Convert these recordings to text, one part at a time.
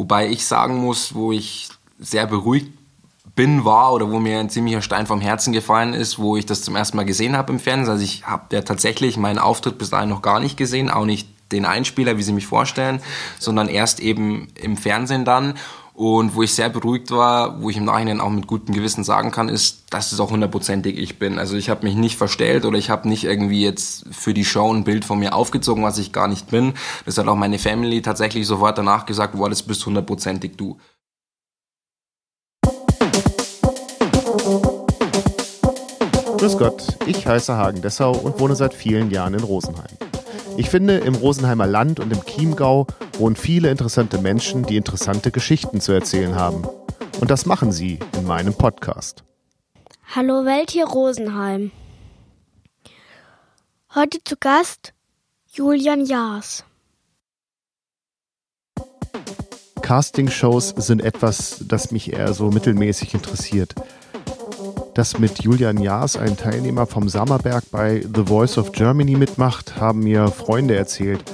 Wobei ich sagen muss, wo ich sehr beruhigt bin, war oder wo mir ein ziemlicher Stein vom Herzen gefallen ist, wo ich das zum ersten Mal gesehen habe im Fernsehen. Also ich habe ja tatsächlich meinen Auftritt bis dahin noch gar nicht gesehen, auch nicht den Einspieler, wie sie mich vorstellen, sondern erst eben im Fernsehen dann. Und wo ich sehr beruhigt war, wo ich im Nachhinein auch mit gutem Gewissen sagen kann, ist, dass es auch hundertprozentig ich bin. Also ich habe mich nicht verstellt oder ich habe nicht irgendwie jetzt für die Show ein Bild von mir aufgezogen, was ich gar nicht bin. Das hat auch meine Family tatsächlich sofort danach gesagt, wow, das bist hundertprozentig du. Grüß Gott, ich heiße Hagen Dessau und wohne seit vielen Jahren in Rosenheim. Ich finde, im Rosenheimer Land und im Chiemgau wohnen viele interessante Menschen, die interessante Geschichten zu erzählen haben. Und das machen sie in meinem Podcast. Hallo Welt hier Rosenheim. Heute zu Gast Julian Jaas. Castingshows sind etwas, das mich eher so mittelmäßig interessiert dass mit Julian Jaas, ein Teilnehmer vom Sammerberg bei The Voice of Germany mitmacht, haben mir Freunde erzählt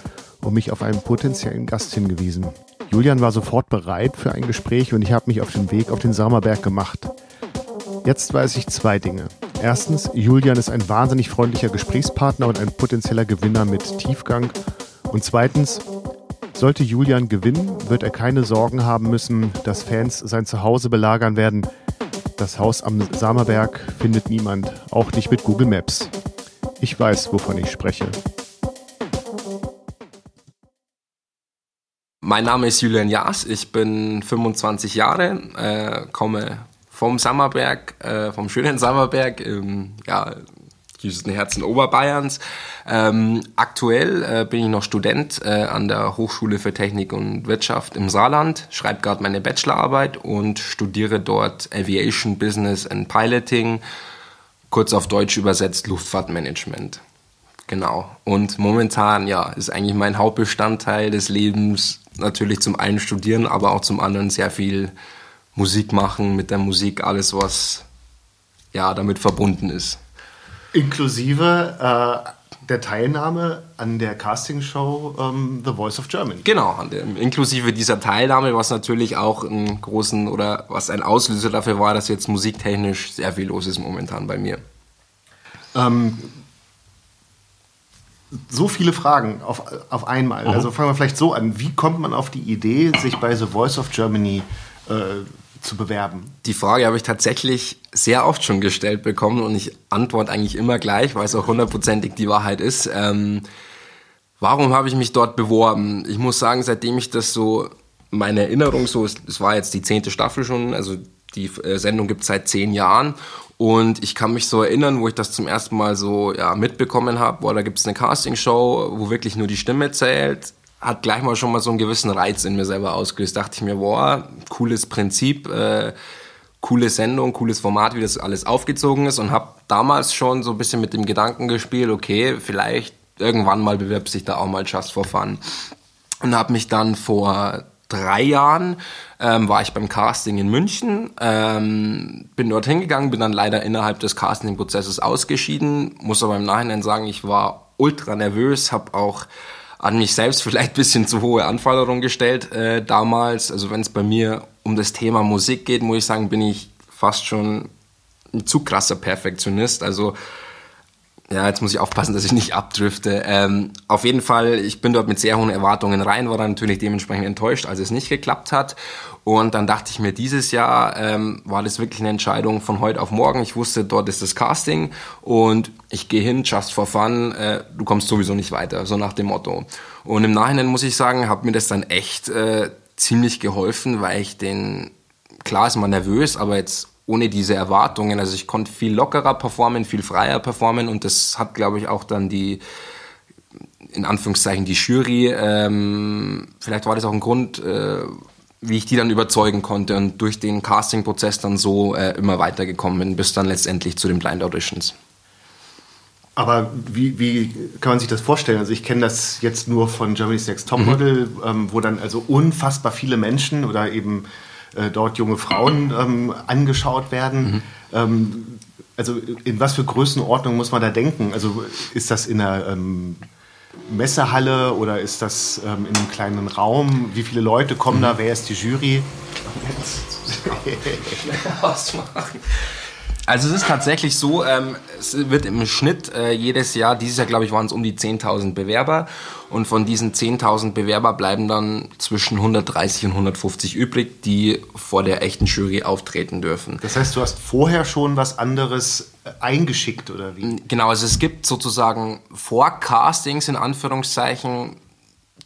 und mich auf einen potenziellen Gast hingewiesen. Julian war sofort bereit für ein Gespräch und ich habe mich auf den Weg auf den Sammerberg gemacht. Jetzt weiß ich zwei Dinge. Erstens, Julian ist ein wahnsinnig freundlicher Gesprächspartner und ein potenzieller Gewinner mit Tiefgang. Und zweitens, sollte Julian gewinnen, wird er keine Sorgen haben müssen, dass Fans sein Zuhause belagern werden. Das Haus am Samerberg findet niemand, auch nicht mit Google Maps. Ich weiß, wovon ich spreche. Mein Name ist Julian Jaas, ich bin 25 Jahre, äh, komme vom Sammerberg, äh, vom schönen Sammerberg, im ja, tiefsten Herzen Oberbayerns. Ähm, aktuell äh, bin ich noch Student äh, an der Hochschule für Technik und Wirtschaft im Saarland, schreibe gerade meine Bachelorarbeit und studiere dort Aviation Business and Piloting, kurz auf Deutsch übersetzt Luftfahrtmanagement. Genau. Und momentan, ja, ist eigentlich mein Hauptbestandteil des Lebens natürlich zum einen studieren, aber auch zum anderen sehr viel Musik machen, mit der Musik alles, was ja damit verbunden ist. Inklusive äh, der Teilnahme an der Castingshow ähm, The Voice of Germany. Genau, inklusive dieser Teilnahme, was natürlich auch einen großen oder was ein Auslöser dafür war, dass jetzt musiktechnisch sehr viel los ist momentan bei mir. Ähm, so viele Fragen auf, auf einmal. Mhm. Also fangen wir vielleicht so an. Wie kommt man auf die Idee, sich bei The Voice of Germany äh, zu bewerben? Die Frage habe ich tatsächlich sehr oft schon gestellt bekommen und ich antworte eigentlich immer gleich, weil es auch hundertprozentig die Wahrheit ist. Ähm, warum habe ich mich dort beworben? Ich muss sagen, seitdem ich das so, meine Erinnerung so, es war jetzt die zehnte Staffel schon, also die äh, Sendung gibt es seit zehn Jahren und ich kann mich so erinnern, wo ich das zum ersten Mal so ja, mitbekommen habe, boah, da gibt es eine Castingshow, wo wirklich nur die Stimme zählt hat gleich mal schon mal so einen gewissen Reiz in mir selber ausgelöst. Dachte ich mir, boah, cooles Prinzip, äh, coole Sendung, cooles Format, wie das alles aufgezogen ist und habe damals schon so ein bisschen mit dem Gedanken gespielt, okay, vielleicht irgendwann mal bewirbt sich da auch mal Just for Fun. Und habe mich dann vor drei Jahren ähm, war ich beim Casting in München, ähm, bin dort hingegangen, bin dann leider innerhalb des Casting-Prozesses ausgeschieden, muss aber im Nachhinein sagen, ich war ultra nervös, habe auch an mich selbst vielleicht ein bisschen zu hohe Anforderungen gestellt äh, damals. Also wenn es bei mir um das Thema Musik geht, muss ich sagen, bin ich fast schon ein zu krasser Perfektionist. Also ja, jetzt muss ich aufpassen, dass ich nicht abdrifte. Ähm, auf jeden Fall, ich bin dort mit sehr hohen Erwartungen rein, war dann natürlich dementsprechend enttäuscht, als es nicht geklappt hat. Und dann dachte ich mir, dieses Jahr ähm, war das wirklich eine Entscheidung von heute auf morgen. Ich wusste, dort ist das Casting und ich gehe hin, just for fun, äh, du kommst sowieso nicht weiter, so nach dem Motto. Und im Nachhinein muss ich sagen, hat mir das dann echt äh, ziemlich geholfen, weil ich den, klar ist man nervös, aber jetzt ohne diese Erwartungen. Also ich konnte viel lockerer performen, viel freier performen und das hat, glaube ich, auch dann die, in Anführungszeichen, die Jury, ähm, vielleicht war das auch ein Grund, äh, wie ich die dann überzeugen konnte und durch den Casting-Prozess dann so äh, immer weitergekommen bin, bis dann letztendlich zu den Blind Auditions. Aber wie, wie kann man sich das vorstellen? Also ich kenne das jetzt nur von Germany's Next Topmodel, mhm. ähm, wo dann also unfassbar viele Menschen oder eben äh, dort junge Frauen ähm, angeschaut werden. Mhm. Ähm, also in was für Größenordnung muss man da denken? Also ist das in einer ähm, Messehalle oder ist das ähm, in einem kleinen Raum? Wie viele Leute kommen mhm. da? Wer ist die Jury? Schnell ausmachen. Also es ist tatsächlich so, ähm, es wird im Schnitt äh, jedes Jahr, dieses Jahr glaube ich waren es um die 10.000 Bewerber und von diesen 10.000 Bewerber bleiben dann zwischen 130 und 150 übrig, die vor der echten Jury auftreten dürfen. Das heißt, du hast vorher schon was anderes äh, eingeschickt oder wie? Genau, also es gibt sozusagen Vorcastings in Anführungszeichen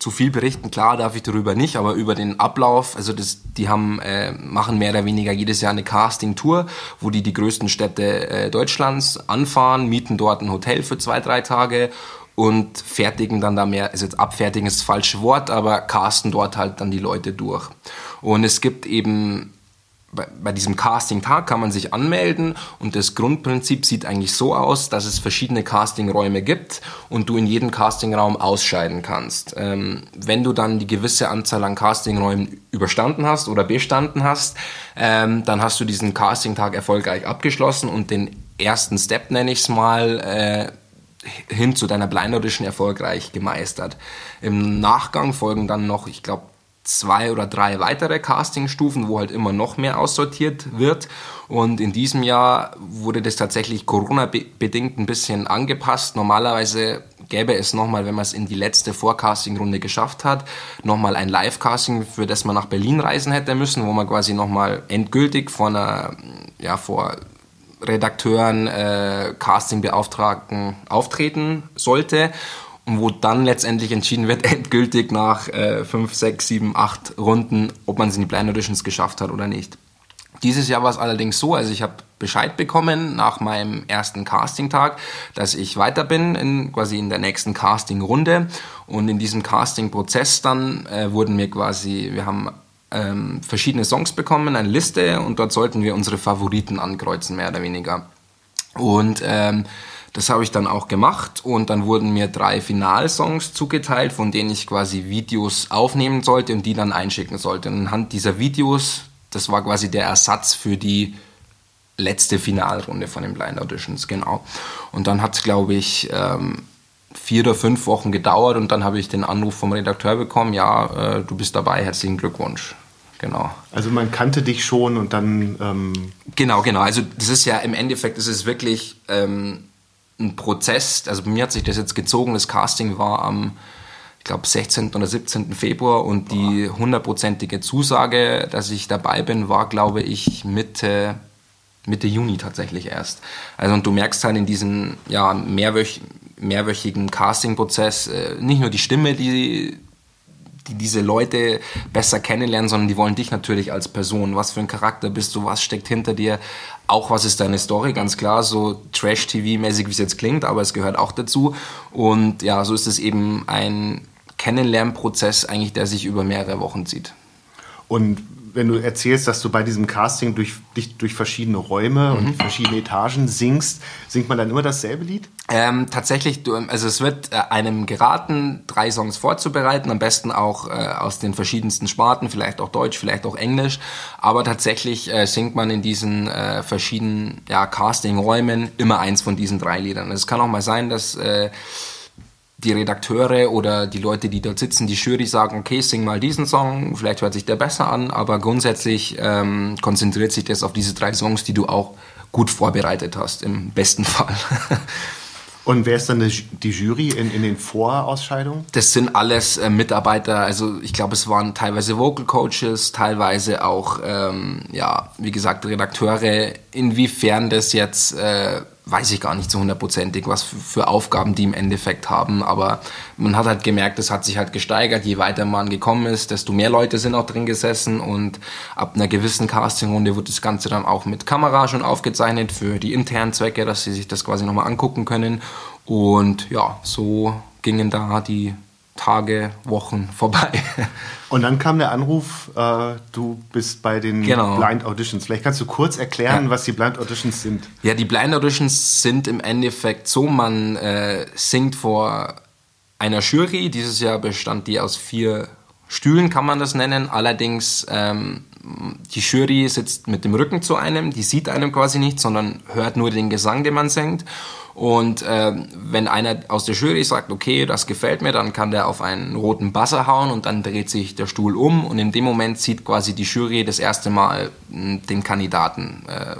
zu viel berichten, klar darf ich darüber nicht, aber über den Ablauf, also das, die haben, äh, machen mehr oder weniger jedes Jahr eine Casting-Tour, wo die die größten Städte äh, Deutschlands anfahren, mieten dort ein Hotel für zwei, drei Tage und fertigen dann da mehr, also jetzt abfertigen ist das falsche Wort, aber casten dort halt dann die Leute durch. Und es gibt eben bei, bei diesem Casting-Tag kann man sich anmelden und das Grundprinzip sieht eigentlich so aus, dass es verschiedene Castingräume gibt und du in jedem Castingraum ausscheiden kannst. Ähm, wenn du dann die gewisse Anzahl an Castingräumen überstanden hast oder bestanden hast, ähm, dann hast du diesen Casting-Tag erfolgreich abgeschlossen und den ersten Step, nenne ich es mal, äh, hin zu deiner Blind Audition erfolgreich gemeistert. Im Nachgang folgen dann noch, ich glaube, zwei oder drei weitere Castingstufen, wo halt immer noch mehr aussortiert wird. Und in diesem Jahr wurde das tatsächlich Corona-bedingt ein bisschen angepasst. Normalerweise gäbe es nochmal, wenn man es in die letzte Vorcasting-Runde geschafft hat, nochmal ein Live-Casting, für das man nach Berlin reisen hätte müssen, wo man quasi nochmal endgültig vor einer, ja, vor Redakteuren, äh, Castingbeauftragten auftreten sollte wo dann letztendlich entschieden wird, endgültig nach äh, 5, 6, 7, 8 Runden, ob man es in die Blind Auditions geschafft hat oder nicht. Dieses Jahr war es allerdings so, also ich habe Bescheid bekommen nach meinem ersten Casting-Tag, dass ich weiter bin, in, quasi in der nächsten Casting-Runde. Und in diesem Casting-Prozess dann äh, wurden mir quasi, wir haben ähm, verschiedene Songs bekommen, eine Liste und dort sollten wir unsere Favoriten ankreuzen, mehr oder weniger. Und ähm, das habe ich dann auch gemacht und dann wurden mir drei Finalsongs zugeteilt, von denen ich quasi Videos aufnehmen sollte und die dann einschicken sollte. Und anhand dieser Videos, das war quasi der Ersatz für die letzte Finalrunde von den Blind Auditions, genau. Und dann hat es, glaube ich, ähm, vier oder fünf Wochen gedauert und dann habe ich den Anruf vom Redakteur bekommen, ja, äh, du bist dabei, herzlichen Glückwunsch. Genau. Also man kannte dich schon und dann... Ähm genau, genau. Also das ist ja im Endeffekt, das ist wirklich... Ähm, ein Prozess, also bei mir hat sich das jetzt gezogen, das Casting war am, ich glaube, 16. oder 17. Februar und die hundertprozentige Zusage, dass ich dabei bin, war, glaube ich, Mitte, Mitte Juni tatsächlich erst. Also und du merkst halt in diesem ja, mehrwöch, mehrwöchigen Casting-Prozess äh, nicht nur die Stimme, die die diese Leute besser kennenlernen, sondern die wollen dich natürlich als Person. Was für ein Charakter bist du? Was steckt hinter dir? Auch was ist deine Story? Ganz klar, so Trash-TV-mäßig, wie es jetzt klingt, aber es gehört auch dazu. Und ja, so ist es eben ein Kennenlernprozess eigentlich, der sich über mehrere Wochen zieht. Und wenn du erzählst, dass du bei diesem Casting durch, dich durch verschiedene Räume mhm. und verschiedene Etagen singst, singt man dann immer dasselbe Lied? Ähm, tatsächlich, also es wird äh, einem geraten, drei Songs vorzubereiten, am besten auch äh, aus den verschiedensten Sparten, vielleicht auch Deutsch, vielleicht auch Englisch, aber tatsächlich äh, singt man in diesen äh, verschiedenen ja, Casting-Räumen immer eins von diesen drei Liedern. Es kann auch mal sein, dass äh, die Redakteure oder die Leute, die dort sitzen, die Jury sagen, okay, sing mal diesen Song, vielleicht hört sich der besser an, aber grundsätzlich ähm, konzentriert sich das auf diese drei Songs, die du auch gut vorbereitet hast, im besten Fall. Und wer ist dann die Jury in, in den Vorausscheidungen? Das sind alles äh, Mitarbeiter, also ich glaube, es waren teilweise Vocal Coaches, teilweise auch, ähm, ja, wie gesagt, Redakteure. Inwiefern das jetzt äh, weiß ich gar nicht so hundertprozentig, was für Aufgaben die im Endeffekt haben. Aber man hat halt gemerkt, es hat sich halt gesteigert. Je weiter man gekommen ist, desto mehr Leute sind auch drin gesessen. Und ab einer gewissen Castingrunde wurde das Ganze dann auch mit Kamera schon aufgezeichnet für die internen Zwecke, dass sie sich das quasi nochmal angucken können. Und ja, so gingen da die Tage, Wochen vorbei. Und dann kam der Anruf, äh, du bist bei den genau. Blind Auditions. Vielleicht kannst du kurz erklären, ja. was die Blind Auditions sind. Ja, die Blind Auditions sind im Endeffekt so, man äh, singt vor einer Jury. Dieses Jahr bestand die aus vier Stühlen, kann man das nennen. Allerdings, ähm, die Jury sitzt mit dem Rücken zu einem, die sieht einem quasi nicht, sondern hört nur den Gesang, den man singt. Und äh, wenn einer aus der Jury sagt, okay, das gefällt mir, dann kann der auf einen roten Buzzer hauen und dann dreht sich der Stuhl um und in dem Moment sieht quasi die Jury das erste Mal hm, den Kandidaten. Äh,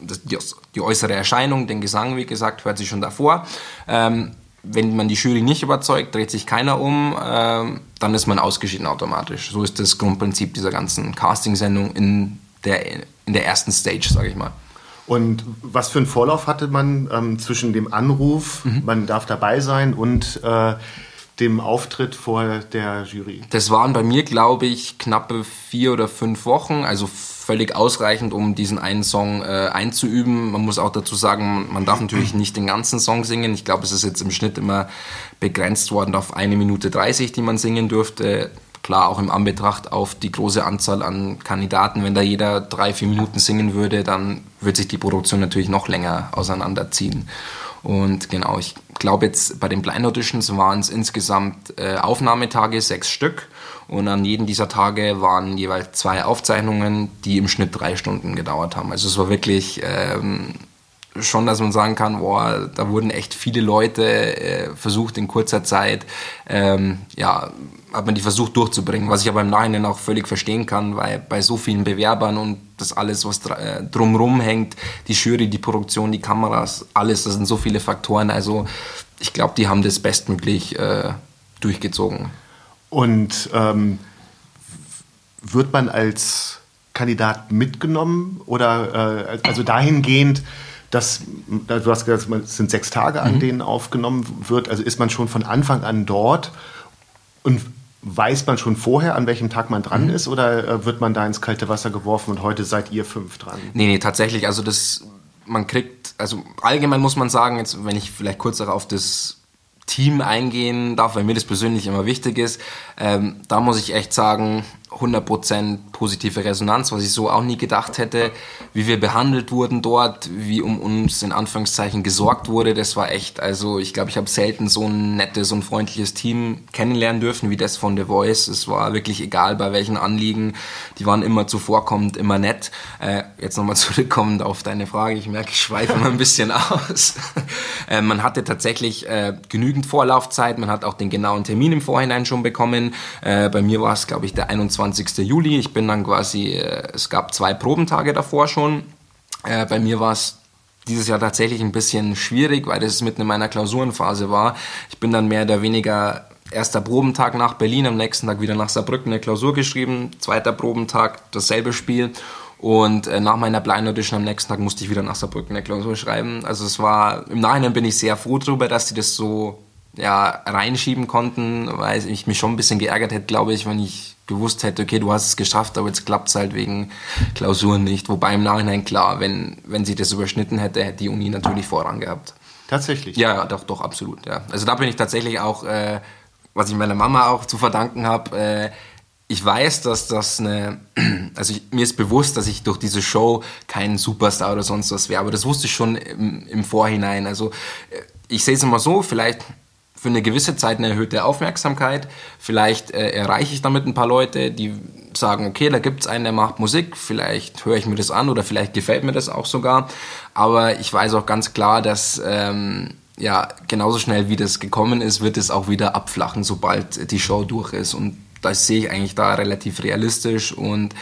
die, die, äußere Erscheinung, den Gesang, wie gesagt, hört sich schon davor. Ähm, wenn man die Jury nicht überzeugt, dreht sich keiner um, ähm, dann ist man ausgeschieden automatisch. So ist das Grundprinzip dieser ganzen Casting-Sendung in der, in der ersten Stage, sage ich mal. Und was für einen Vorlauf hatte man ähm, zwischen dem Anruf, mhm. man darf dabei sein, und äh, dem Auftritt vor der Jury? Das waren bei mir, glaube ich, knappe vier oder fünf Wochen, also völlig ausreichend, um diesen einen Song äh, einzuüben. Man muss auch dazu sagen, man darf natürlich nicht den ganzen Song singen. Ich glaube, es ist jetzt im Schnitt immer begrenzt worden auf eine Minute 30, die man singen durfte. Klar, auch im Anbetracht auf die große Anzahl an Kandidaten. Wenn da jeder drei, vier Minuten singen würde, dann würde sich die Produktion natürlich noch länger auseinanderziehen. Und genau, ich glaube jetzt bei den Blind Auditions waren es insgesamt äh, Aufnahmetage, sechs Stück. Und an jedem dieser Tage waren jeweils zwei Aufzeichnungen, die im Schnitt drei Stunden gedauert haben. Also es war wirklich ähm, schon, dass man sagen kann, boah, da wurden echt viele Leute äh, versucht in kurzer Zeit ähm, ja, hat man die versucht durchzubringen, was ich aber im Nachhinein auch völlig verstehen kann, weil bei so vielen Bewerbern und das alles, was äh, drumrum hängt, die Jury, die Produktion, die Kameras, alles, das sind so viele Faktoren. Also ich glaube, die haben das bestmöglich äh, durchgezogen. Und ähm, wird man als Kandidat mitgenommen oder äh, also dahingehend, dass du hast gesagt, es sind sechs Tage, an mhm. denen aufgenommen wird. Also ist man schon von Anfang an dort und Weiß man schon vorher, an welchem Tag man dran mhm. ist, oder äh, wird man da ins kalte Wasser geworfen und heute seid ihr fünf dran? Nee, nee, tatsächlich. Also das, man kriegt, also allgemein muss man sagen, jetzt, wenn ich vielleicht kurz auf das Team eingehen darf, weil mir das persönlich immer wichtig ist, ähm, da muss ich echt sagen, 100% positive Resonanz, was ich so auch nie gedacht hätte. Wie wir behandelt wurden dort, wie um uns in Anführungszeichen gesorgt wurde, das war echt, also ich glaube, ich habe selten so ein nettes und freundliches Team kennenlernen dürfen wie das von The Voice. Es war wirklich egal, bei welchen Anliegen. Die waren immer zuvorkommend, immer nett. Äh, jetzt nochmal zurückkommend auf deine Frage. Ich merke, ich schweife mal ein bisschen aus. äh, man hatte tatsächlich äh, genügend Vorlaufzeit. Man hat auch den genauen Termin im Vorhinein schon bekommen. Äh, bei mir war es, glaube ich, der 21 21. Juli. Ich bin dann quasi, äh, es gab zwei Probentage davor schon. Äh, bei mir war es dieses Jahr tatsächlich ein bisschen schwierig, weil das mitten in meiner Klausurenphase war. Ich bin dann mehr oder weniger erster Probentag nach Berlin, am nächsten Tag wieder nach Saarbrücken eine Klausur geschrieben, zweiter Probentag dasselbe Spiel und äh, nach meiner Blind Audition am nächsten Tag musste ich wieder nach Saarbrücken eine Klausur schreiben. Also es war, im Nachhinein bin ich sehr froh darüber, dass die das so ja, reinschieben konnten, weil ich mich schon ein bisschen geärgert hätte, glaube ich, wenn ich gewusst hätte, okay, du hast es geschafft, aber jetzt klappt es halt wegen Klausuren nicht. Wobei im Nachhinein klar, wenn, wenn sie das überschnitten hätte, hätte die Uni natürlich Vorrang gehabt. Tatsächlich? Ja, ja doch, doch, absolut. Ja. Also da bin ich tatsächlich auch, äh, was ich meiner Mama auch zu verdanken habe, äh, ich weiß, dass das eine, also ich, mir ist bewusst, dass ich durch diese Show kein Superstar oder sonst was wäre, aber das wusste ich schon im, im Vorhinein. Also äh, ich sehe es immer so, vielleicht für eine gewisse Zeit eine erhöhte Aufmerksamkeit. Vielleicht äh, erreiche ich damit ein paar Leute, die sagen, okay, da gibt es einen, der macht Musik, vielleicht höre ich mir das an oder vielleicht gefällt mir das auch sogar. Aber ich weiß auch ganz klar, dass ähm, ja, genauso schnell wie das gekommen ist, wird es auch wieder abflachen, sobald die Show durch ist. Und das sehe ich eigentlich da relativ realistisch und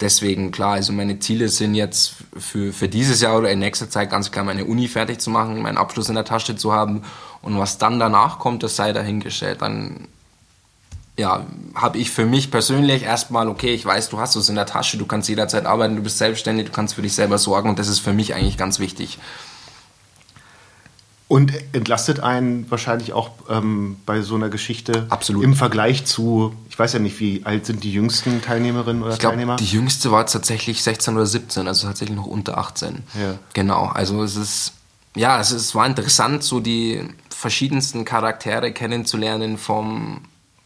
deswegen klar, also meine Ziele sind jetzt für, für dieses Jahr oder in nächster Zeit ganz klar meine Uni fertig zu machen, meinen Abschluss in der Tasche zu haben und was dann danach kommt, das sei dahingestellt. Dann ja, habe ich für mich persönlich erstmal, okay, ich weiß, du hast es in der Tasche, du kannst jederzeit arbeiten, du bist selbstständig, du kannst für dich selber sorgen und das ist für mich eigentlich ganz wichtig. Und entlastet einen wahrscheinlich auch ähm, bei so einer Geschichte Absolut. im Vergleich zu, ich weiß ja nicht, wie alt sind die jüngsten Teilnehmerinnen oder ich glaub, Teilnehmer? Die jüngste war tatsächlich 16 oder 17, also tatsächlich noch unter 18. Ja. Genau, also es ist, ja, es, ist, es war interessant, so die verschiedensten Charaktere kennenzulernen, vom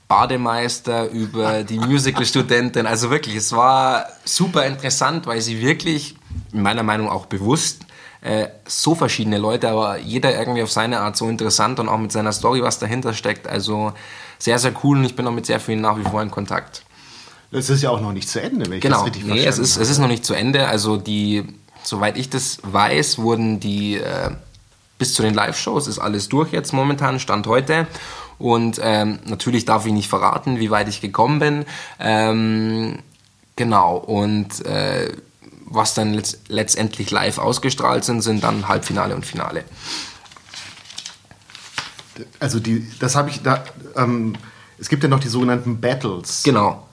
Bademeister über die Musical-Studentin. Also wirklich, es war super interessant, weil sie wirklich, in meiner Meinung auch bewusst, äh, so verschiedene Leute, aber jeder irgendwie auf seine Art so interessant und auch mit seiner Story, was dahinter steckt. Also sehr, sehr cool und ich bin auch mit sehr vielen nach wie vor in Kontakt. Es ist ja auch noch nicht zu Ende, wenn ich genau. das richtig nee, es ist, habe. es ist noch nicht zu Ende. Also die, soweit ich das weiß, wurden die äh, bis zu den Live-Shows ist alles durch jetzt momentan, Stand heute. Und ähm, natürlich darf ich nicht verraten, wie weit ich gekommen bin. Ähm, genau, und äh, was dann letzt letztendlich live ausgestrahlt sind, sind dann Halbfinale und Finale. Also die, das habe ich da. Ähm, es gibt ja noch die sogenannten Battles. Genau.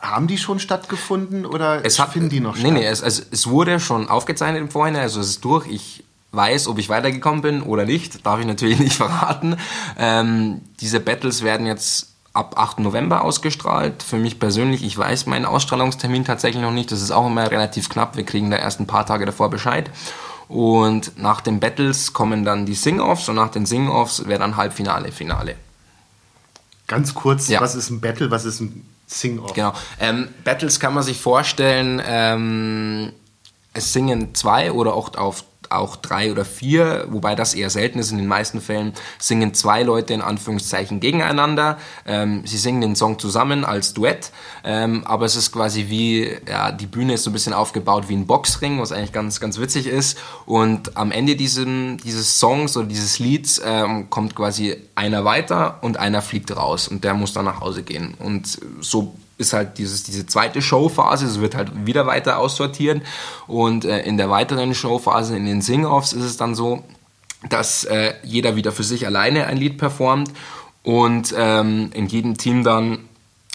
Haben die schon stattgefunden oder es hat, finden die noch nee, statt? Nee, es, also es wurde schon aufgezeichnet im Vorhinein, also es ist durch. Ich weiß, ob ich weitergekommen bin oder nicht, darf ich natürlich nicht verraten. Ähm, diese Battles werden jetzt ab 8. November ausgestrahlt. Für mich persönlich, ich weiß meinen Ausstrahlungstermin tatsächlich noch nicht. Das ist auch immer relativ knapp. Wir kriegen da erst ein paar Tage davor Bescheid. Und nach den Battles kommen dann die Sing-Offs und nach den Sing-Offs wäre dann Halbfinale, Finale. Ganz kurz, Ja. was ist ein Battle, was ist ein Sing-Off? Genau. Ähm, Battles kann man sich vorstellen, ähm, es singen zwei oder auch, auf, auch drei oder vier, wobei das eher selten ist in den meisten Fällen, singen zwei Leute in Anführungszeichen gegeneinander. Ähm, sie singen den Song zusammen als Duett, ähm, aber es ist quasi wie, ja, die Bühne ist so ein bisschen aufgebaut wie ein Boxring, was eigentlich ganz, ganz witzig ist. Und am Ende diesem, dieses Songs oder dieses Lieds ähm, kommt quasi einer weiter und einer fliegt raus und der muss dann nach Hause gehen. Und so ist halt dieses, diese zweite Showphase, es wird halt wieder weiter aussortieren und äh, in der weiteren Showphase, in den Sing-Offs ist es dann so, dass äh, jeder wieder für sich alleine ein Lied performt und ähm, in jedem Team dann,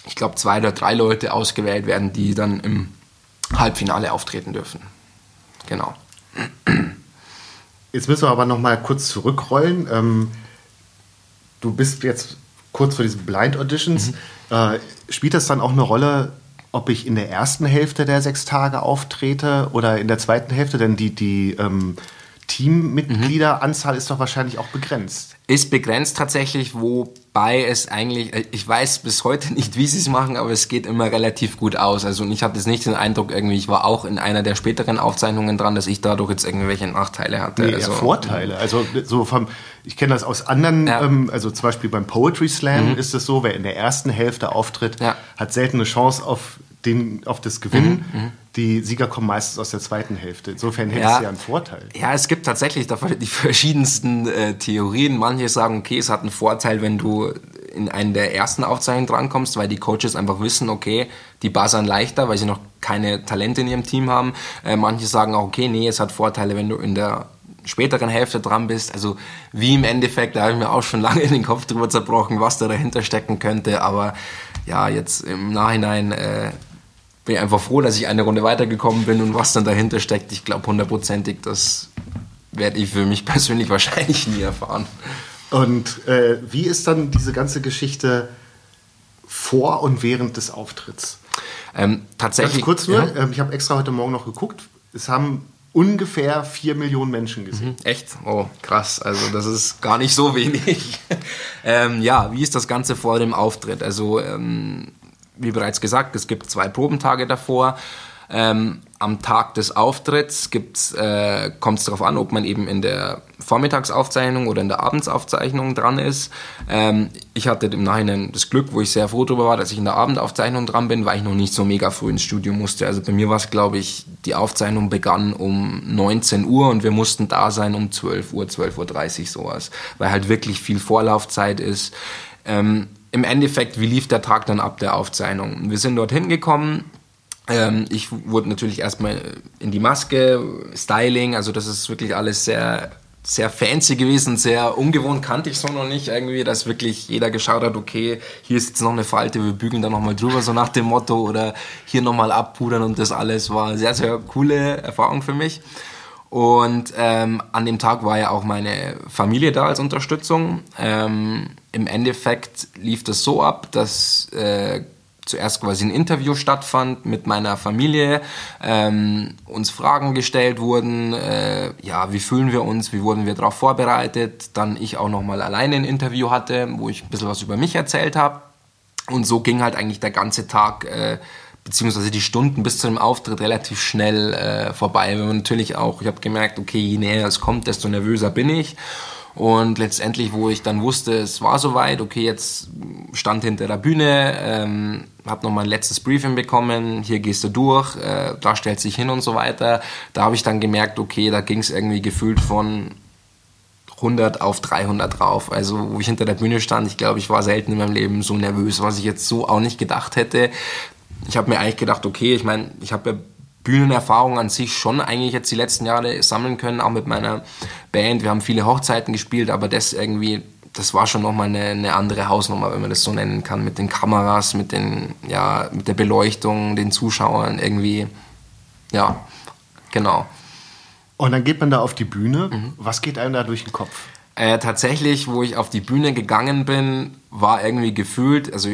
ich glaube, zwei oder drei Leute ausgewählt werden, die dann im Halbfinale auftreten dürfen. Genau. Jetzt müssen wir aber noch mal kurz zurückrollen. Ähm, du bist jetzt kurz vor diesen Blind Auditions. Mhm. Äh, spielt das dann auch eine Rolle, ob ich in der ersten Hälfte der sechs Tage auftrete oder in der zweiten Hälfte? Denn die, die ähm, Teammitgliederanzahl ist doch wahrscheinlich auch begrenzt. Ist begrenzt tatsächlich, wobei es eigentlich, äh, ich weiß bis heute nicht, wie sie es machen, aber es geht immer relativ gut aus. Also und ich hatte jetzt nicht den Eindruck, irgendwie, ich war auch in einer der späteren Aufzeichnungen dran, dass ich dadurch jetzt irgendwelche Nachteile hatte. Nee, also, Vorteile. Also so vom, ich kenne das aus anderen, Ja. ähm, also zum Beispiel beim Poetry Slam ist es so, wer in der ersten Hälfte auftritt, Ja. hat selten eine Chance auf, den, auf das Gewinnen. Mhm, Die Sieger kommen meistens aus der zweiten Hälfte. Insofern hätte Ja. es ja einen Vorteil. Ja, es gibt tatsächlich die verschiedensten äh, Theorien. Manche sagen, okay, es hat einen Vorteil, wenn du in einen der ersten Aufzeichnungen drankommst, weil die Coaches einfach wissen, okay, die buzzern leichter, weil sie noch keine Talente in ihrem Team haben. Äh, manche sagen auch, okay, nee, es hat Vorteile, wenn du in der späteren Hälfte dran bist. Also wie im Endeffekt, da habe ich mir auch schon lange in den Kopf drüber zerbrochen, was da dahinter stecken könnte. Aber ja, jetzt im Nachhinein äh, bin ich einfach froh, dass ich eine Runde weitergekommen bin und was dann dahinter steckt, ich glaube hundertprozentig, das werde ich für mich persönlich wahrscheinlich nie erfahren. Und äh, wie ist dann diese ganze Geschichte vor und während des Auftritts? Ähm, Ganz tatsächlich. kurz nur, Ja. ähm, ich habe extra heute Morgen noch geguckt. Es haben ungefähr vier Millionen Menschen gesehen. Echt? Oh, krass. Also das ist gar nicht so wenig. ähm, ja, wie ist das Ganze vor dem Auftritt? Also ähm, wie bereits gesagt, es gibt zwei Probentage davor. Ähm, am Tag des Auftritts äh, kommt es darauf an, ob man eben in der Vormittagsaufzeichnung oder in der Abendsaufzeichnung dran ist. Ähm, ich hatte im Nachhinein das Glück, wo ich sehr froh darüber war, dass ich in der Abendaufzeichnung dran bin, weil ich noch nicht so mega früh ins Studio musste. Also bei mir war es, glaube ich, die Aufzeichnung begann um 19 Uhr und wir mussten da sein um 12 Uhr, 12.30 Uhr sowas, weil halt wirklich viel Vorlaufzeit ist. Ähm, Im Endeffekt, wie lief der Tag dann ab der Aufzeichnung? Wir sind dorthin gekommen, ähm, ich wurde natürlich erstmal in die Maske, Styling, also das ist wirklich alles sehr, sehr fancy gewesen, sehr ungewohnt, kannte ich so noch nicht irgendwie, dass wirklich jeder geschaut hat, okay, hier ist jetzt noch eine Falte, wir bügeln da nochmal drüber, so nach dem Motto, oder hier nochmal abpudern und das alles war eine sehr, sehr coole Erfahrung für mich. Und ähm, an dem Tag war ja auch meine Familie da als Unterstützung. Ähm, Im Endeffekt lief das so ab, dass äh, zuerst quasi ein Interview stattfand mit meiner Familie, ähm, uns Fragen gestellt wurden, äh, ja, wie fühlen wir uns, wie wurden wir darauf vorbereitet, dann ich auch nochmal alleine ein Interview hatte, wo ich ein bisschen was über mich erzählt habe. Und so ging halt eigentlich der ganze Tag, äh, beziehungsweise die Stunden bis zu dem Auftritt relativ schnell äh, vorbei, man natürlich auch, ich habe gemerkt, okay, je näher es kommt, desto nervöser bin ich und letztendlich, wo ich dann wusste, es war soweit, okay, jetzt stand hinter der Bühne, ähm, habe nochmal ein letztes Briefing bekommen, hier gehst du durch, äh, da stellst dich hin und so weiter. Da habe ich dann gemerkt, okay, da ging es irgendwie gefühlt von 100 auf 300 drauf. Also wo ich hinter der Bühne stand, ich glaube, ich war selten in meinem Leben so nervös, was ich jetzt so auch nicht gedacht hätte. Ich habe mir eigentlich gedacht, okay, ich meine, ich habe ja Bühnenerfahrung an sich schon eigentlich jetzt die letzten Jahre sammeln können, auch mit meiner Band. Wir haben viele Hochzeiten gespielt, aber das irgendwie, das war schon nochmal eine, eine andere Hausnummer, wenn man das so nennen kann, mit den Kameras, mit den, ja, mit der Beleuchtung, den Zuschauern irgendwie, ja, genau. Und dann geht man da auf die Bühne. Mhm. Was geht einem da durch den Kopf? Äh, tatsächlich, wo ich auf die Bühne gegangen bin, war irgendwie gefühlt, also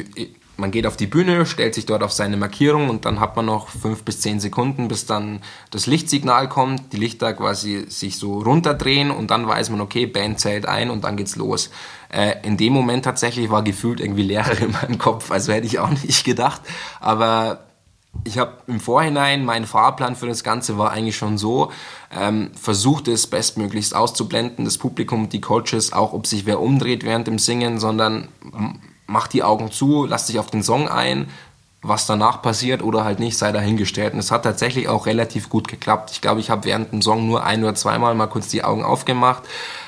man geht auf die Bühne, stellt sich dort auf seine Markierung und dann hat man noch fünf bis zehn Sekunden, bis dann das Lichtsignal kommt, die Lichter quasi sich so runterdrehen und dann weiß man, okay, Band zählt ein und dann geht's los. Äh, in dem Moment tatsächlich war gefühlt irgendwie Leere in meinem Kopf, also hätte ich auch nicht gedacht, aber ich habe im Vorhinein, mein Fahrplan für das Ganze war eigentlich schon so, ähm, versucht es bestmöglichst auszublenden, das Publikum, die Coaches, auch ob sich wer umdreht während dem Singen, sondern macht die Augen zu, lasst dich auf den Song ein, was danach passiert oder halt nicht, sei dahingestellt. Und es hat tatsächlich auch relativ gut geklappt. Ich glaube, ich habe während dem Song nur ein oder zweimal mal kurz die Augen aufgemacht,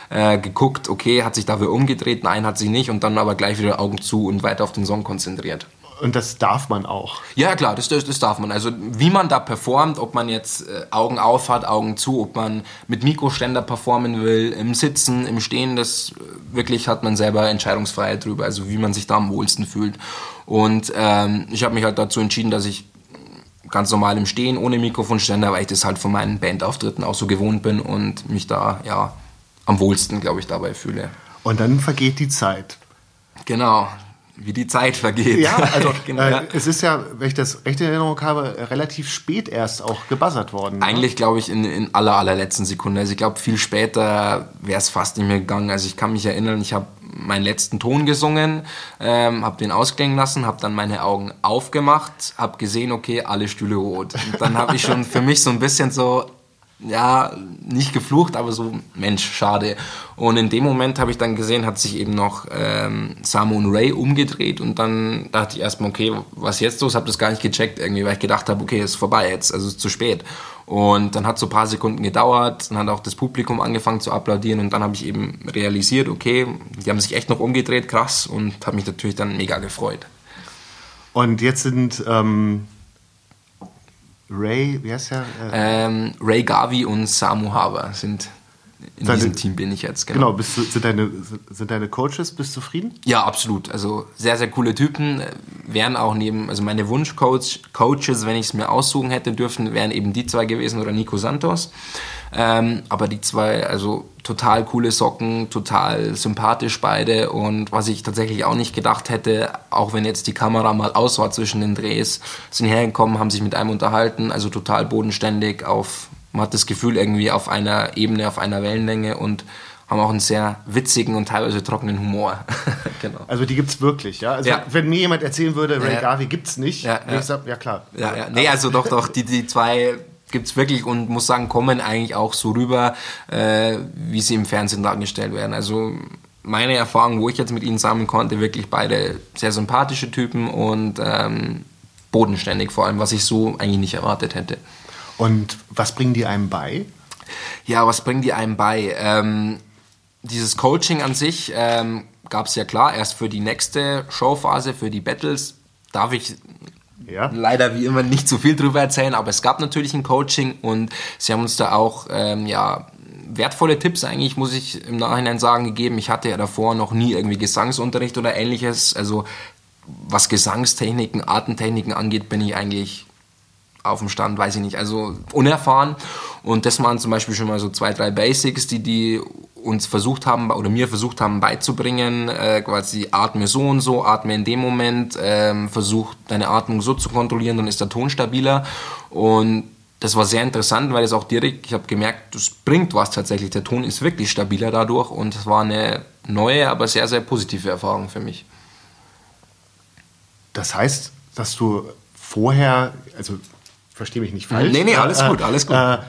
äh, geguckt, okay, hat sich da wer umgedreht, nein, hat sie nicht und dann aber gleich wieder Augen zu und weiter auf den Song konzentriert. Und das darf man auch. Ja, klar, das, das, das darf man. Also wie man da performt, ob man jetzt äh, Augen auf hat, Augen zu, ob man mit Mikroständer performen will, im Sitzen, im Stehen, das äh, wirklich hat man selber Entscheidungsfreiheit drüber, also wie man sich da am wohlsten fühlt. Und ähm, ich habe mich halt dazu entschieden, dass ich ganz normal im Stehen, ohne Mikrofonständer, weil ich das halt von meinen Bandauftritten auch so gewohnt bin und mich da ja am wohlsten, glaube ich, dabei fühle. Und dann vergeht die Zeit. Genau, wie die Zeit vergeht. Ja, also genau, äh, es ist ja, wenn ich das recht in Erinnerung habe, relativ spät erst auch gebuzzert worden. Ne? Eigentlich glaube ich in, in aller, allerletzten Sekunde. Also ich glaube viel später wäre es fast nicht mehr gegangen. Also ich kann mich erinnern, ich habe meinen letzten Ton gesungen, ähm, habe den ausklingen lassen, habe dann meine Augen aufgemacht, habe gesehen, okay, alle Stühle rot. Und dann habe ich schon für mich so ein bisschen so, ja, nicht geflucht, aber so, Mensch, schade. Und in dem Moment habe ich dann gesehen, hat sich eben noch ähm, Samu und Ray umgedreht und dann dachte ich erstmal, okay, was jetzt los? Habe das gar nicht gecheckt irgendwie, weil ich gedacht habe, okay, ist vorbei jetzt, also ist zu spät. Und dann hat so ein paar Sekunden gedauert, dann hat auch das Publikum angefangen zu applaudieren und dann habe ich eben realisiert, okay, die haben sich echt noch umgedreht, krass und habe mich natürlich dann mega gefreut. Und jetzt sind ähm, Ray, wie heißt? Äh, ähm, Ray Garvey und Samu Haber sind in deine, diesem Team bin ich jetzt. Genau, genau bist du, sind, deine, sind deine Coaches, bist du zufrieden? Ja, absolut. Also sehr, sehr coole Typen. Wären auch neben, also meine Wunschcoaches, wenn ich es mir aussuchen hätte dürfen, wären eben die zwei gewesen oder Nico Santos. Ähm, aber die zwei, also total coole Socken, total sympathisch beide und was ich tatsächlich auch nicht gedacht hätte, auch wenn jetzt die Kamera mal aus war zwischen den Drehs, sind hergekommen, haben sich mit einem unterhalten, also total bodenständig auf, man hat das Gefühl irgendwie auf einer Ebene, auf einer Wellenlänge und haben auch einen sehr witzigen und teilweise trockenen Humor. genau. Also die gibt es wirklich, ja? Also ja. wenn mir jemand erzählen würde, Ray ja. Garvey es nicht, ja, ja. ich sagen, ja klar. Ja, ja. Nee, also doch, doch, die, die zwei gibt es wirklich und muss sagen, kommen eigentlich auch so rüber, äh, wie sie im Fernsehen dargestellt werden. Also meine Erfahrung, wo ich jetzt mit ihnen sammeln konnte, wirklich beide sehr sympathische Typen und ähm, bodenständig vor allem, was ich so eigentlich nicht erwartet hätte. Und was bringen die einem bei? Ja, was bringen die einem bei? Ähm, dieses Coaching an sich ähm, gab es ja klar erst für die nächste Showphase, für die Battles. Darf ich ja. leider wie immer nicht so viel drüber erzählen, aber es gab natürlich ein Coaching und sie haben uns da auch ähm, ja, wertvolle Tipps eigentlich, muss ich im Nachhinein sagen, gegeben. Ich hatte ja davor noch nie irgendwie Gesangsunterricht oder ähnliches. Also was Gesangstechniken, Artentechniken angeht, bin ich eigentlich auf dem Stand, weiß ich nicht, also unerfahren. Und das waren zum Beispiel schon mal so zwei, drei Basics, die die uns versucht haben oder mir versucht haben beizubringen, äh, quasi atme so und so, atme in dem Moment, ähm, versuch deine Atmung so zu kontrollieren, dann ist der Ton stabiler. Und das war sehr interessant, weil es auch direkt, ich habe gemerkt, das bringt was tatsächlich. Der Ton ist wirklich stabiler dadurch und es war eine neue, aber sehr, sehr positive Erfahrung für mich. Das heißt, dass du vorher, also verstehe mich nicht falsch. Nee, nee, alles äh, gut, alles gut. Äh,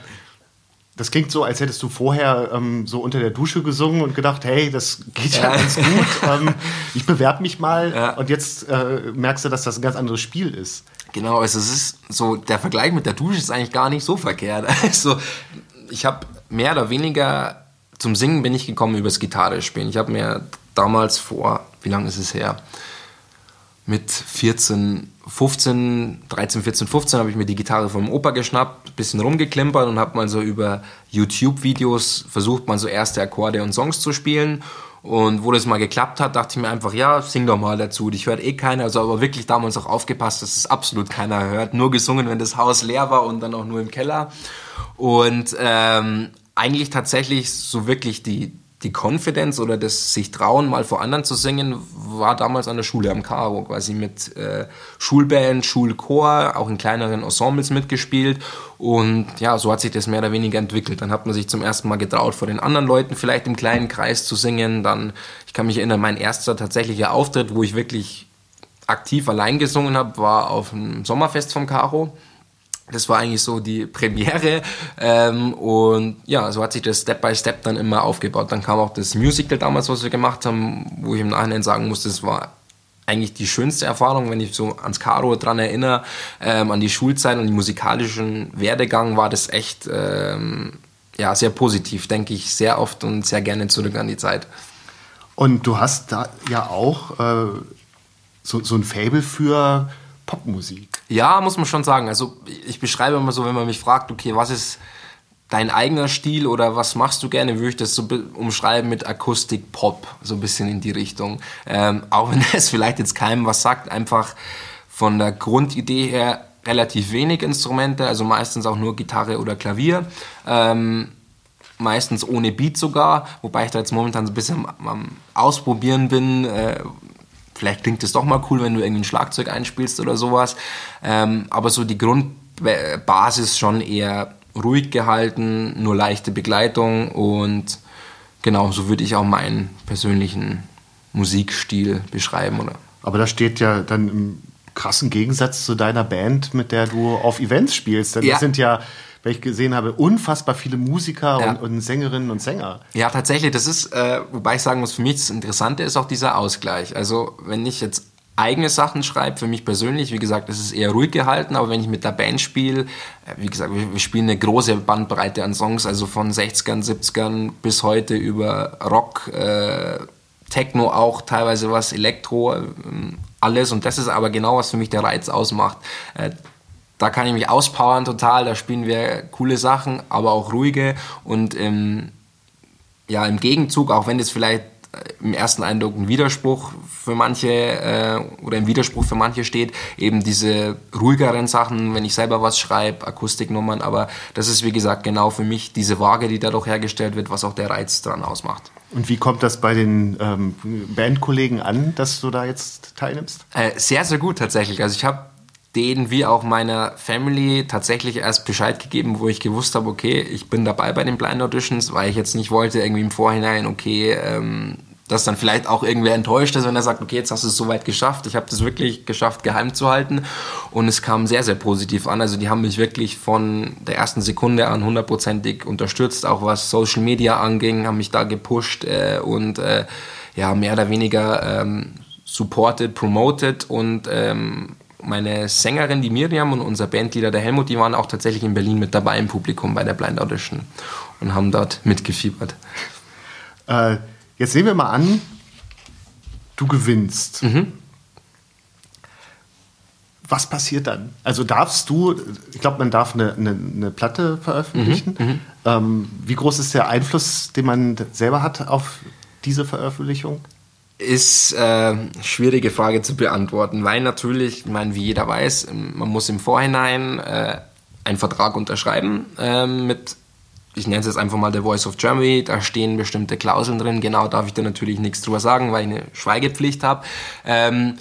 das klingt so, als hättest du vorher ähm, so unter der Dusche gesungen und gedacht, hey, das geht ja, ja ganz gut. ähm, ich bewerbe mich mal ja. und jetzt äh, merkst du, dass das ein ganz anderes Spiel ist. Genau, also es ist so, der Vergleich mit der Dusche ist eigentlich gar nicht so verkehrt. Also ich habe mehr oder weniger zum Singen bin ich gekommen übers Gitarre spielen. Ich habe mir damals vor, wie lange ist es her? Mit 14, 15, 13, 14, 15 habe ich mir die Gitarre vom Opa geschnappt, bisschen rumgeklimpert und habe mal so über YouTube-Videos versucht, mal so erste Akkorde und Songs zu spielen. Und wo das mal geklappt hat, dachte ich mir einfach, ja, sing doch mal dazu. Ich hört eh keiner, also aber wirklich damals auch aufgepasst, dass es absolut keiner hört. Nur gesungen, wenn das Haus leer war und dann auch nur im Keller. Und ähm, eigentlich tatsächlich so wirklich die, die Confidence oder das sich trauen, mal vor anderen zu singen, war damals an der Schule am Karo, quasi mit äh, Schulband, Schulchor, auch in kleineren Ensembles mitgespielt. Und ja, so hat sich das mehr oder weniger entwickelt. Dann hat man sich zum ersten Mal getraut, vor den anderen Leuten vielleicht im kleinen Kreis zu singen. Dann, ich kann mich erinnern, mein erster tatsächlicher Auftritt, wo ich wirklich aktiv allein gesungen habe, war auf dem Sommerfest vom Karo. Das war eigentlich so die Premiere ähm, und ja, so hat sich das Step by Step dann immer aufgebaut. Dann kam auch das Musical damals, was wir gemacht haben, wo ich im Nachhinein sagen muss, das war eigentlich die schönste Erfahrung, wenn ich so ans Karo dran erinnere, ähm, an die Schulzeit und den musikalischen Werdegang, war das echt ähm, ja, sehr positiv, denke ich sehr oft und sehr gerne zurück an die Zeit. Und du hast da ja auch äh, so, so ein Fable für Popmusik. Ja, muss man schon sagen. Also ich beschreibe immer so, wenn man mich fragt, okay, was ist dein eigener Stil oder was machst du gerne, würde ich das so umschreiben mit Akustik-Pop, so ein bisschen in die Richtung. Ähm, auch wenn es vielleicht jetzt keinem was sagt, einfach von der Grundidee her relativ wenig Instrumente, also meistens auch nur Gitarre oder Klavier. Ähm, meistens ohne Beat sogar, wobei ich da jetzt momentan so ein bisschen am, am Ausprobieren bin, äh, vielleicht klingt es doch mal cool, wenn du irgendwie ein Schlagzeug einspielst oder sowas. Ähm, aber so die Grundbasis schon eher ruhig gehalten, nur leichte Begleitung und genau, so würde ich auch meinen persönlichen Musikstil beschreiben, oder? Aber das steht ja dann im krassen Gegensatz zu deiner Band, mit der du auf Events spielst. Denn ja. das sind ja weil ich gesehen habe, unfassbar viele Musiker ja. und, und, Sängerinnen und Sänger. Ja, tatsächlich, das ist, äh, wobei ich sagen muss, für mich das Interessante ist auch dieser Ausgleich. Also wenn ich jetzt eigene Sachen schreibe, für mich persönlich, wie gesagt, es ist eher ruhig gehalten, aber wenn ich mit der Band spiele, äh, wie gesagt, wir, wir, spielen eine große Bandbreite an Songs, also von 60ern, 70ern bis heute über Rock, äh, Techno auch, teilweise was, Elektro, äh, alles und das ist aber genau, was für mich der Reiz ausmacht. Äh, da kann ich mich auspowern total, da spielen wir coole Sachen, aber auch ruhige und ähm, ja, im Gegenzug, auch wenn das vielleicht äh, im ersten Eindruck ein Widerspruch für manche äh, oder im Widerspruch für manche steht, eben diese ruhigeren Sachen, wenn ich selber was schreibe, Akustiknummern, aber das ist wie gesagt genau für mich diese Waage, die dadurch hergestellt wird, was auch der Reiz dran ausmacht. Und wie kommt das bei den ähm, Bandkollegen an, dass du da jetzt teilnimmst? Äh, sehr, sehr gut tatsächlich. Also ich habe denen wie auch meiner Family tatsächlich erst Bescheid gegeben, wo ich gewusst habe, okay, ich bin dabei bei den Blind Auditions, weil ich jetzt nicht wollte irgendwie im Vorhinein, okay, ähm, dass dann vielleicht auch irgendwer enttäuscht ist, wenn er sagt, okay, jetzt hast du es soweit geschafft. Ich habe das wirklich geschafft, geheim zu halten. Und es kam sehr, sehr positiv an. Also die haben mich wirklich von der ersten Sekunde an hundertprozentig unterstützt, auch was Social Media anging, haben mich da gepusht äh, und äh, ja, mehr oder weniger ähm, supported, promoted und ähm, meine Sängerin, die Miriam und unser Bandleader, der Helmut, die waren auch tatsächlich in Berlin mit dabei im Publikum bei der Blind Audition und haben dort mitgefiebert. Äh, jetzt nehmen wir mal an, du gewinnst. Mhm. Was passiert dann? Also darfst du, ich glaube, man darf eine, eine, eine Platte veröffentlichen. Mhm, mhm. ähm, wie groß ist der Einfluss, den man selber hat auf diese Veröffentlichung? ist äh, schwierige Frage zu beantworten, weil natürlich, ich meine, wie jeder weiß, man muss im Vorhinein äh, einen Vertrag unterschreiben äh, mit, ich nenne es jetzt einfach mal der Voice of Germany, da stehen bestimmte Klauseln drin, genau darf ich da natürlich nichts drüber sagen, weil ich eine Schweigepflicht habe. Ähm,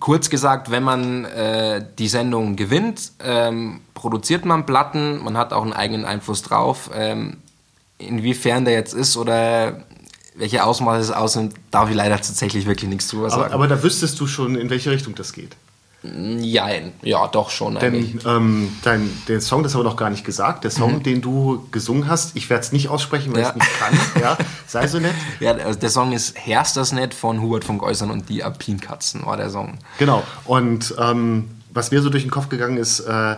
kurz gesagt, wenn man äh, die Sendung gewinnt, ähm, produziert man Platten, man hat auch einen eigenen Einfluss drauf. Ähm, inwiefern der jetzt ist oder welche Ausmaße es ausnimmt, darf ich leider tatsächlich wirklich nichts drüber sagen. Aber, aber da wüsstest du schon, in welche Richtung das geht. Ja, ja, doch schon. Denn ähm, dein, der Song, das habe ich noch gar nicht gesagt, der Song, mhm. den du gesungen hast, ich werde es nicht aussprechen, weil ja. ich es nicht kann. Ja, sei so nett. Ja, der Song ist Herst das nicht von Hubert von Geusern und die Alpinkatzen war der Song. Genau. Und ähm, was mir so durch den Kopf gegangen ist, äh,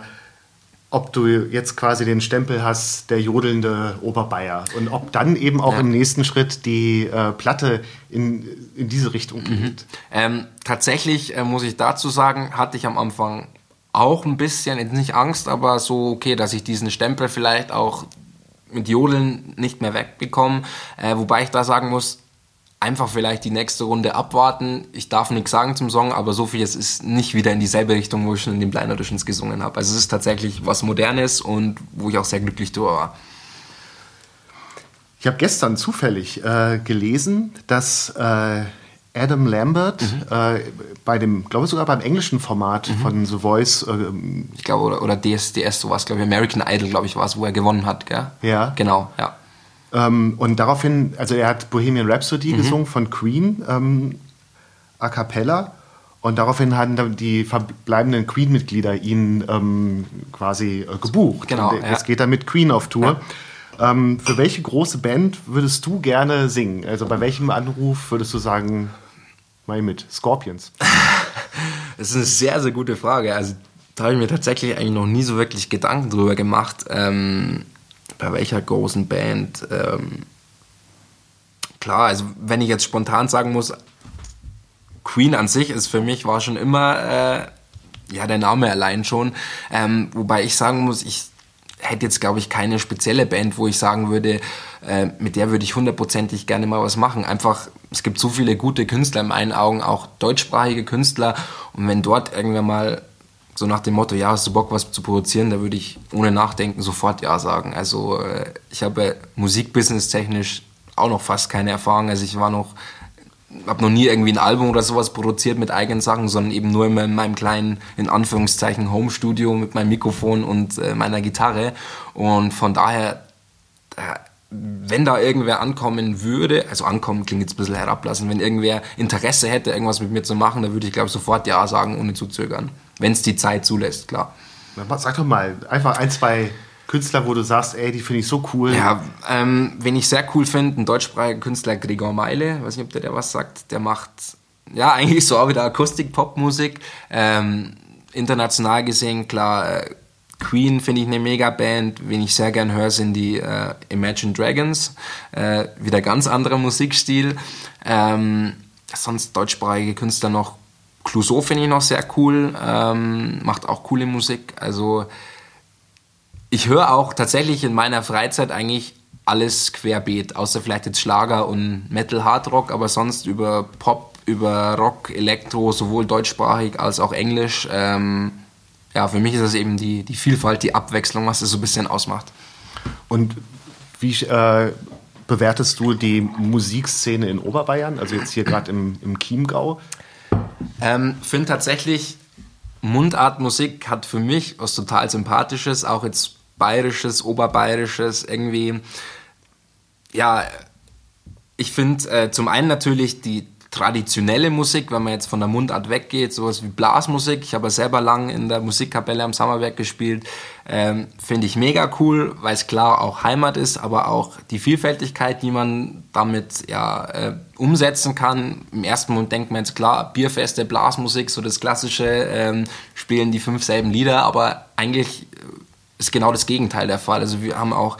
ob du jetzt quasi den Stempel hast, der jodelnde Oberbayer. Und ob dann eben auch ja. im nächsten Schritt die äh, Platte in, in diese Richtung geht. Mhm. Ähm, tatsächlich äh, muss ich dazu sagen, hatte ich am Anfang auch ein bisschen, nicht Angst, aber so, okay, dass ich diesen Stempel vielleicht auch mit Jodeln nicht mehr wegbekomme. Äh, wobei ich da sagen muss, einfach vielleicht die nächste Runde abwarten. Ich darf nichts sagen zum Song, aber so viel, es ist nicht wieder in dieselbe Richtung, wo ich schon in den Blind Auditions gesungen habe. Also es ist tatsächlich was Modernes und wo ich auch sehr glücklich drüber war. Ich habe gestern zufällig äh, gelesen, dass äh, Adam Lambert mhm. äh, bei dem, glaube ich sogar beim englischen Format mhm. von The Voice. Äh, ich glaube, oder, oder DSDS, sowas, glaube ich, American Idol, glaube ich, war es, wo er gewonnen hat, gell? Ja. Genau, ja. Ähm, und daraufhin, also er hat Bohemian Rhapsody mhm. gesungen von Queen ähm, a cappella. Und daraufhin hatten dann die verbleibenden Queen-Mitglieder ihn ähm, quasi äh, gebucht. Genau. Und jetzt geht er mit Queen auf Tour. Ja. Ähm, für welche große Band würdest du gerne singen? Also bei welchem Anruf würdest du sagen, mal mit? Scorpions? das ist eine sehr, sehr gute Frage. Also da habe ich mir tatsächlich eigentlich noch nie so wirklich Gedanken drüber gemacht. Ähm, bei welcher großen Band? Ähm, klar, also wenn ich jetzt spontan sagen muss, Queen an sich ist für mich war schon immer äh, ja der Name allein schon. Ähm, wobei ich sagen muss, ich hätte jetzt glaube ich keine spezielle Band, wo ich sagen würde, äh, mit der würde ich hundertprozentig gerne mal was machen. Einfach, es gibt so viele gute Künstler in meinen Augen, auch deutschsprachige Künstler. Und wenn dort irgendwann mal so nach dem Motto, ja, hast du Bock, was zu produzieren, da würde ich ohne Nachdenken sofort Ja sagen. Also äh, ich habe Musikbusiness technisch auch noch fast keine Erfahrung. Also ich war noch, habe noch nie irgendwie ein Album oder sowas produziert mit eigenen Sachen, sondern eben nur in meinem kleinen, in Anführungszeichen, Home-Studio mit meinem Mikrofon und äh, meiner Gitarre. Und von daher, wenn da irgendwer ankommen würde, also ankommen klingt jetzt ein bisschen herablassen, wenn irgendwer Interesse hätte, irgendwas mit mir zu machen, dann würde ich, glaube ich, sofort Ja sagen, ohne zu zögern. Wenn es die Zeit zulässt, klar. Sag doch mal, einfach ein, zwei Künstler, wo du sagst, ey, die finde ich so cool. Ja, ähm, wen ich sehr cool finde, ein deutschsprachiger Künstler, Gregor Meile, weiß nicht, ob der, der was sagt, der macht, ja, eigentlich so auch wieder Akustik-Pop-Musik. Ähm, international gesehen, klar, äh, Queen finde ich eine mega Band. Wen ich sehr gern höre, sind die äh, Imagine Dragons. Äh, wieder ganz anderer Musikstil. Ähm, sonst deutschsprachige Künstler noch Clouseau finde ich noch sehr cool, ähm, macht auch coole Musik. Also ich höre auch tatsächlich in meiner Freizeit eigentlich alles querbeet, außer vielleicht jetzt Schlager und Metal Hardrock, aber sonst über Pop, über Rock, Elektro, sowohl deutschsprachig als auch Englisch. Ähm, ja, für mich ist das eben die, die Vielfalt, die Abwechslung, was es so ein bisschen ausmacht. Und wie äh, bewertest du die Musikszene in Oberbayern, also jetzt hier gerade im, im Chiemgau? Ähm, finde tatsächlich, Mundartmusik hat für mich was total Sympathisches, auch jetzt bayerisches, oberbayerisches, irgendwie. Ja, ich finde äh, zum einen natürlich die traditionelle Musik, wenn man jetzt von der Mundart weggeht, sowas wie Blasmusik. Ich habe selber lang in der Musikkapelle am Sommerberg gespielt. Ähm, Finde ich mega cool, weil es klar auch Heimat ist, aber auch die Vielfältigkeit, die man damit ja äh, umsetzen kann. Im ersten Moment denkt man jetzt klar, Bierfeste, Blasmusik, so das klassische, ähm, spielen die fünf selben Lieder, aber eigentlich ist genau das Gegenteil der Fall. Also wir haben auch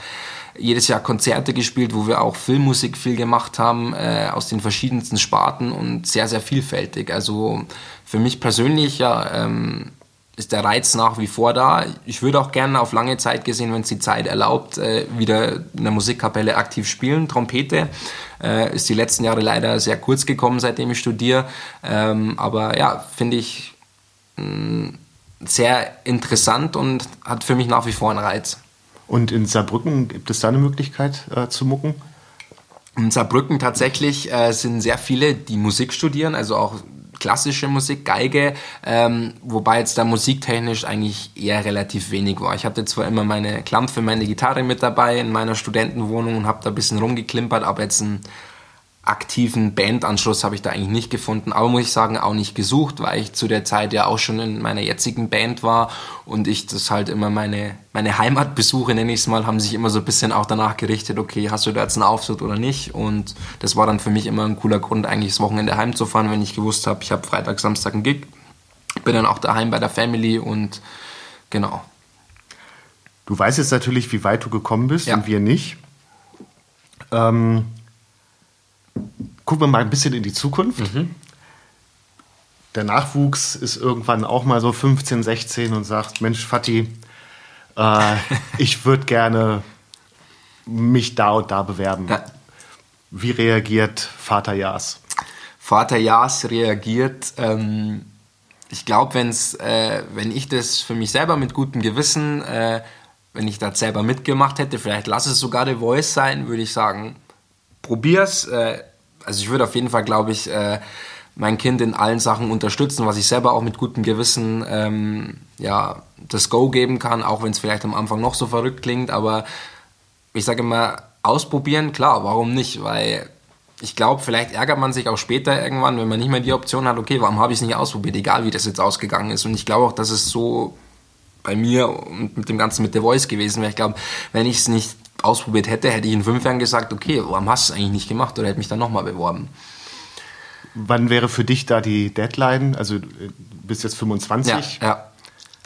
jedes Jahr Konzerte gespielt, wo wir auch Filmmusik viel gemacht haben, äh, aus den verschiedensten Sparten und sehr, sehr vielfältig. Also für mich persönlich ja, ähm, ist der Reiz nach wie vor da. Ich würde auch gerne auf lange Zeit gesehen, wenn es die Zeit erlaubt, äh, wieder in der Musikkapelle aktiv spielen. Trompete äh, ist die letzten Jahre leider sehr kurz gekommen, seitdem ich studiere. Ähm, aber ja, finde ich mh, mm, sehr interessant und hat für mich nach wie vor einen Reiz. Und in Saarbrücken gibt es da eine Möglichkeit äh, zu mucken? In Saarbrücken tatsächlich äh, sind sehr viele, die Musik studieren, also auch klassische Musik, Geige, ähm, wobei jetzt da musiktechnisch eigentlich eher relativ wenig war. Ich hatte zwar immer meine Klampfe, meine Gitarre mit dabei in meiner Studentenwohnung und habe da ein bisschen rumgeklimpert, aber jetzt ein aktiven Bandanschluss habe ich da eigentlich nicht gefunden, aber muss ich sagen, auch nicht gesucht, weil ich zu der Zeit ja auch schon in meiner jetzigen Band war und ich das halt immer meine, meine Heimatbesuche, nenne ich es mal, haben sich immer so ein bisschen auch danach gerichtet, okay, hast du da jetzt einen Auftritt oder nicht und das war dann für mich immer ein cooler Grund, eigentlich das Wochenende heimzufahren, wenn ich gewusst habe, ich habe Freitag, Samstag einen Gig, bin dann auch daheim bei der Family und genau. Du weißt jetzt natürlich, wie weit du gekommen bist Ja. und wir nicht. Ähm, gucken wir mal ein bisschen in die Zukunft. Der Nachwuchs ist irgendwann auch mal so 15, 16 und sagt, Mensch, Fatih, äh, ich würde gerne mich da und da bewerben. Ja. Wie reagiert Vater Jas? Vater Jas reagiert. Ähm, ich glaube, wenn's, äh, wenn ich das für mich selber mit gutem Gewissen, äh, wenn ich das selber mitgemacht hätte, vielleicht lass es sogar The Voice sein, würde ich sagen, probier's. Äh, also ich würde auf jeden Fall, glaube ich, äh, mein Kind in allen Sachen unterstützen, was ich selber auch mit gutem Gewissen ähm, ja, das Go geben kann, auch wenn es vielleicht am Anfang noch so verrückt klingt, aber ich sage immer, ausprobieren, klar, warum nicht? Weil ich glaube, vielleicht ärgert man sich auch später irgendwann, wenn man nicht mehr die Option hat, okay, warum habe ich es nicht ausprobiert, egal wie das jetzt ausgegangen ist. Und ich glaube auch, dass es so bei mir und mit dem Ganzen mit The Voice gewesen wäre. Ich glaube, wenn ich es nicht ausprobiert hätte, hätte ich in fünf Jahren gesagt, okay, warum hast du es eigentlich nicht gemacht oder hätte mich dann nochmal beworben. Wann wäre für dich da die Deadline? Also äh, du bist jetzt 25. Ja,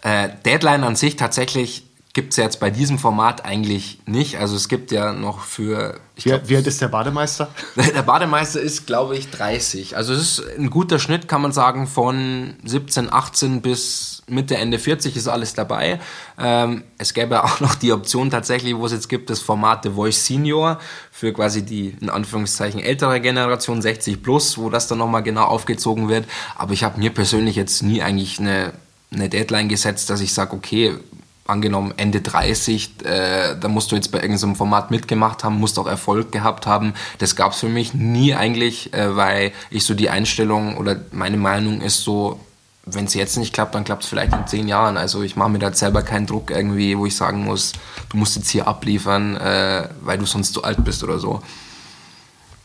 ja. Äh, Deadline an sich tatsächlich gibt es jetzt bei diesem Format eigentlich nicht. Also es gibt ja noch für... Ich Wie, glaub, wie alt ist der Bademeister? Der Bademeister ist, glaube ich, 30. Also es ist ein guter Schnitt, kann man sagen, von 17, 18 bis Mitte, Ende 40 ist alles dabei. Ähm, es gäbe auch noch die Option tatsächlich, wo es jetzt gibt, das Format The Voice Senior für quasi die, in Anführungszeichen, ältere Generation, 60 plus, wo das dann nochmal genau aufgezogen wird. Aber ich habe mir persönlich jetzt nie eigentlich eine, eine Deadline gesetzt, dass ich sage, okay, angenommen Ende 30, äh, da musst du jetzt bei irgendeinem Format mitgemacht haben, musst auch Erfolg gehabt haben. Das gab es für mich nie eigentlich, äh, weil ich so die Einstellung oder meine Meinung ist so, wenn es jetzt nicht klappt, dann klappt es vielleicht in zehn Jahren. Also ich mache mir da selber keinen Druck irgendwie, wo ich sagen muss, du musst jetzt hier abliefern, äh, weil du sonst zu alt bist oder so.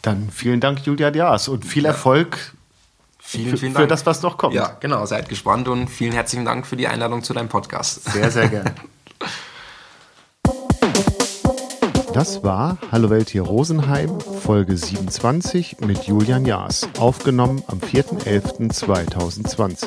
Dann vielen Dank, Julia Dias, und viel Erfolg Vielen, für, vielen für Dank. das, was noch kommt. Ja, genau, seid gespannt und vielen herzlichen Dank für die Einladung zu deinem Podcast. Sehr, sehr gerne. Das war Hallo Welt hier Rosenheim, Folge 27 mit Julian Jaas, aufgenommen am 4.11.2020.